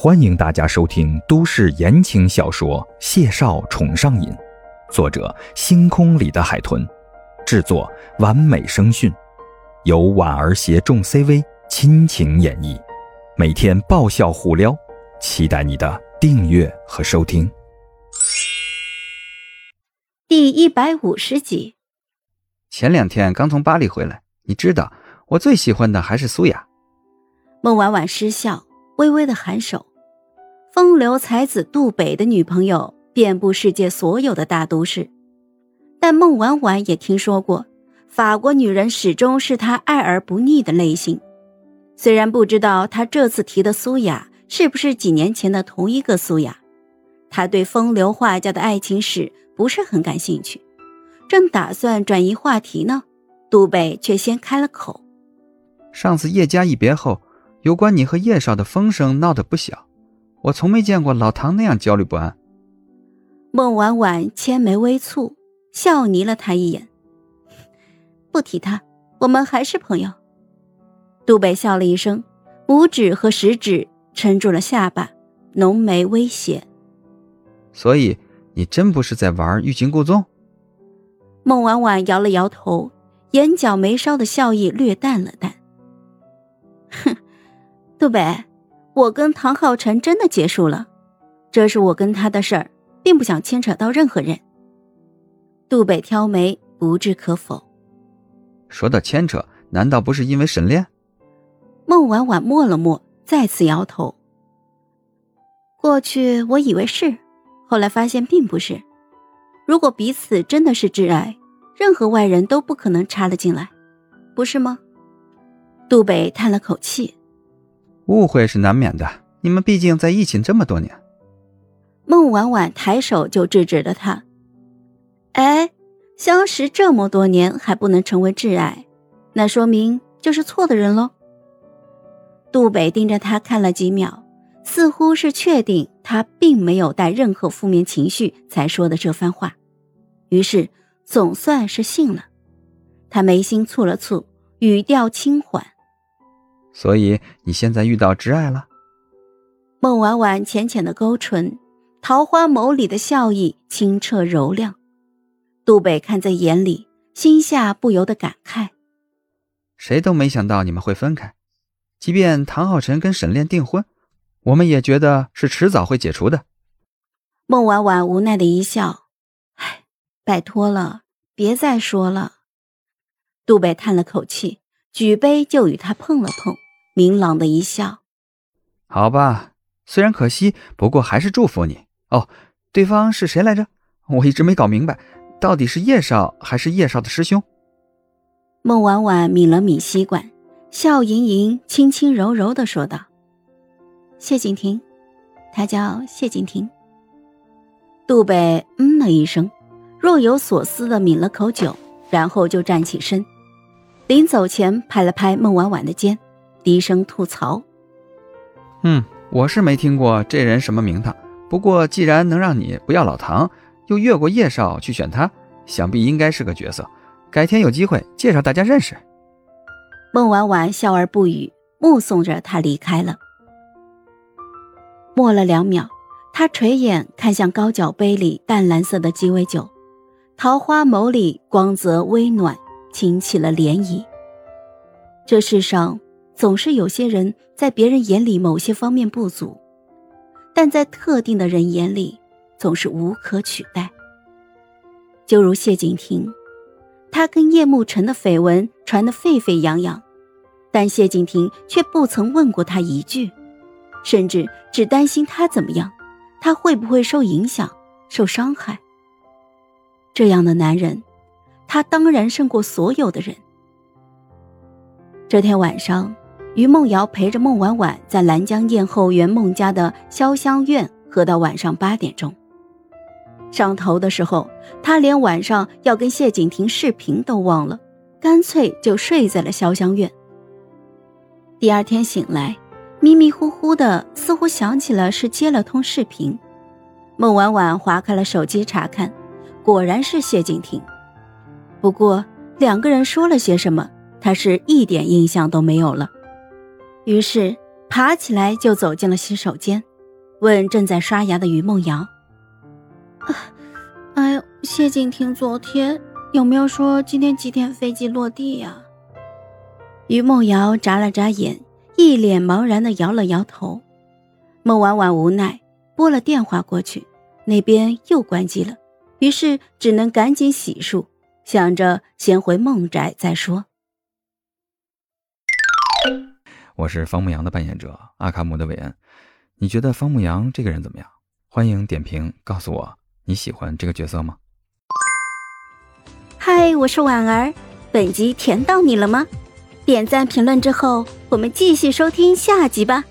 欢迎大家收听都市言情小说《谢少宠上瘾》，作者：星空里的海豚，制作：完美声讯，由婉儿携众 CV 亲情演绎，每天爆笑互撩，期待你的订阅和收听。第一百五十集。前两天刚从巴黎回来，你知道我最喜欢的还是苏雅。孟婉婉失笑，微微的颔首。风流才子杜北的女朋友遍布世界所有的大都市，但孟婉婉也听说过，法国女人始终是她爱而不腻的类型。虽然不知道她这次提的苏雅是不是几年前的同一个苏雅，她对风流画家的爱情史不是很感兴趣，正打算转移话题呢，杜北却先开了口：“上次叶家一别后，有关你和叶少的风声闹得不小。”我从没见过老唐那样焦虑不安。孟婉婉千眉微蹙，笑睨了他一眼。不提他，我们还是朋友。杜北笑了一声，拇指和食指撑住了下巴，浓眉微斜。所以你真不是在玩欲擒故纵？孟婉婉摇了摇头，眼角眉梢的笑意略淡了淡。哼，杜北。我跟唐浩辰真的结束了，这是我跟他的事儿，并不想牵扯到任何人。杜北挑眉，不置可否。说到牵扯，难道不是因为沈炼？孟婉婉默了默，再次摇头。过去我以为是，后来发现并不是。如果彼此真的是挚爱，任何外人都不可能插了进来，不是吗？杜北叹了口气。误会是难免的，你们毕竟在一起这么多年。孟婉婉抬手就制止了他。哎，相识这么多年还不能成为挚爱，那说明就是错的人喽。杜北盯着他看了几秒，似乎是确定他并没有带任何负面情绪才说的这番话，于是总算是信了。他眉心蹙了蹙，语调轻缓。所以你现在遇到挚爱了？孟婉婉浅浅的勾唇，桃花眸里的笑意清澈柔亮。杜北看在眼里，心下不由得感慨：谁都没想到你们会分开。即便唐浩辰跟沈炼订婚，我们也觉得是迟早会解除的。孟婉婉无奈的一笑：“哎，拜托了，别再说了。”杜北叹了口气，举杯就与他碰了碰。明朗的一笑，好吧，虽然可惜，不过还是祝福你哦。对方是谁来着？我一直没搞明白，到底是叶少还是叶少的师兄？孟婉婉抿了抿吸管，笑盈盈、轻轻柔柔的说道：“谢景亭，他叫谢景亭。”杜北嗯了一声，若有所思的抿了口酒，然后就站起身，临走前拍了拍孟婉婉的肩。低声吐槽：“嗯，我是没听过这人什么名堂。不过既然能让你不要老唐，又越过叶少去选他，想必应该是个角色。改天有机会介绍大家认识。”孟婉婉笑而不语，目送着他离开了。默了两秒，他垂眼看向高脚杯里淡蓝色的鸡尾酒，桃花眸里光泽微暖，轻起了涟漪。这世上。总是有些人在别人眼里某些方面不足，但在特定的人眼里总是无可取代。就如谢景亭，他跟叶慕辰的绯闻传得沸沸扬扬，但谢景亭却不曾问过他一句，甚至只担心他怎么样，他会不会受影响、受伤害。这样的男人，他当然胜过所有的人。这天晚上。于梦瑶陪着孟婉婉在兰江宴后园孟家的潇湘院喝到晚上八点钟。上头的时候，他连晚上要跟谢景亭视频都忘了，干脆就睡在了潇湘院。第二天醒来，迷迷糊糊的，似乎想起了是接了通视频。孟婉婉划开了手机查看，果然是谢景亭。不过两个人说了些什么，他是一点印象都没有了。于是爬起来就走进了洗手间，问正在刷牙的于梦瑶：“哎呦，谢静婷昨天有没有说今天几点飞机落地呀？”于梦瑶眨了眨眼，一脸茫然的摇了摇头。孟婉婉无奈拨了电话过去，那边又关机了，于是只能赶紧洗漱，想着先回孟宅再说。我是方牧阳的扮演者阿卡姆的韦恩，你觉得方牧阳这个人怎么样？欢迎点评告诉我你喜欢这个角色吗？嗨，我是婉儿，本集甜到你了吗？点赞评论之后，我们继续收听下集吧。